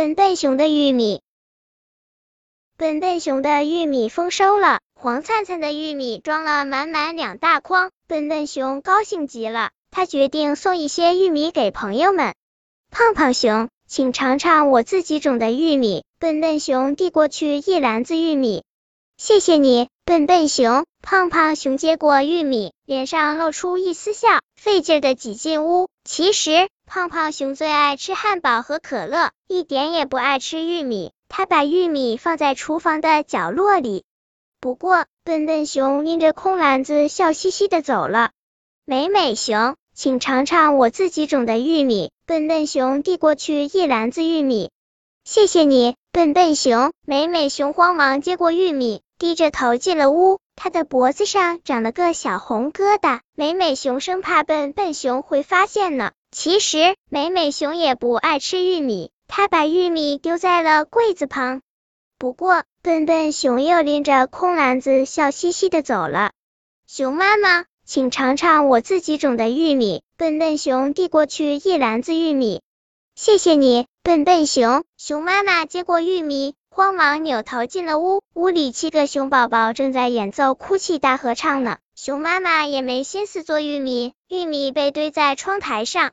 笨笨熊的玉米。笨笨熊的玉米丰收了，黄灿灿的玉米装了满满两大筐。笨笨熊高兴极了，他决定送一些玉米给朋友们。胖胖熊，请尝尝我自己种的玉米。笨笨熊递过去一篮子玉米，谢谢你，笨笨熊。胖胖熊接过玉米，脸上露出一丝笑，费劲的挤进屋。其实。胖胖熊最爱吃汉堡和可乐，一点也不爱吃玉米。他把玉米放在厨房的角落里。不过，笨笨熊拎着空篮子，笑嘻嘻的走了。美美熊，请尝尝我自己种的玉米。笨笨熊递过去一篮子玉米。谢谢你，笨笨熊。美美熊慌忙接过玉米，低着头进了屋。他的脖子上长了个小红疙瘩。美美熊生怕笨笨熊会发现呢。其实，美美熊也不爱吃玉米，它把玉米丢在了柜子旁。不过，笨笨熊又拎着空篮子，笑嘻嘻的走了。熊妈妈，请尝尝我自己种的玉米。笨笨熊递过去一篮子玉米。谢谢你，笨笨熊。熊妈妈接过玉米，慌忙扭头进了屋。屋里七个熊宝宝正在演奏哭泣大合唱呢。熊妈妈也没心思做玉米，玉米被堆在窗台上。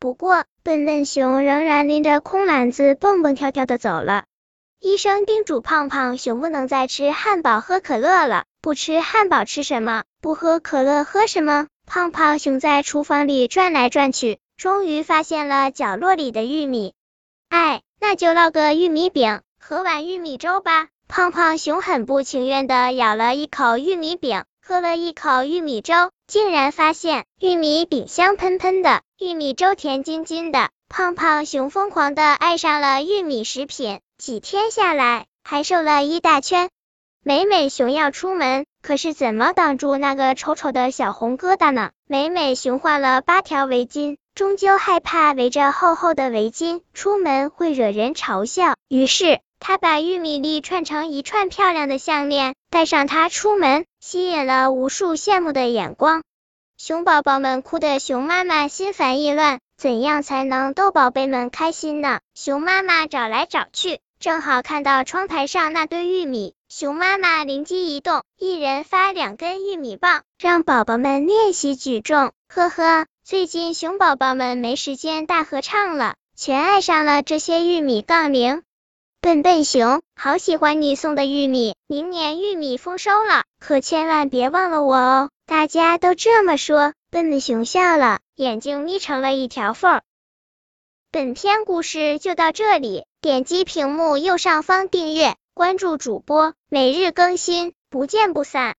不过，笨笨熊仍然拎着空篮子蹦蹦跳跳的走了。医生叮嘱胖胖熊不能再吃汉堡喝可乐了，不吃汉堡吃什么？不喝可乐喝什么？胖胖熊在厨房里转来转去，终于发现了角落里的玉米。哎，那就烙个玉米饼，喝碗玉米粥吧。胖胖熊很不情愿的咬了一口玉米饼，喝了一口玉米粥，竟然发现玉米饼香喷喷的。玉米粥甜津津的，胖胖熊疯狂的爱上了玉米食品，几天下来还瘦了一大圈。美美熊要出门，可是怎么挡住那个丑丑的小红疙瘩呢？美美熊换了八条围巾，终究害怕围着厚厚的围巾出门会惹人嘲笑，于是她把玉米粒串成一串漂亮的项链，带上它出门，吸引了无数羡慕的眼光。熊宝宝们哭得，熊妈妈心烦意乱，怎样才能逗宝贝们开心呢？熊妈妈找来找去，正好看到窗台上那堆玉米，熊妈妈灵机一动，一人发两根玉米棒，让宝宝们练习举重。呵呵，最近熊宝宝们没时间大合唱了，全爱上了这些玉米杠铃。笨笨熊，好喜欢你送的玉米，明年玉米丰收了，可千万别忘了我哦。大家都这么说，笨笨熊笑了，眼睛眯成了一条缝。本篇故事就到这里，点击屏幕右上方订阅，关注主播，每日更新，不见不散。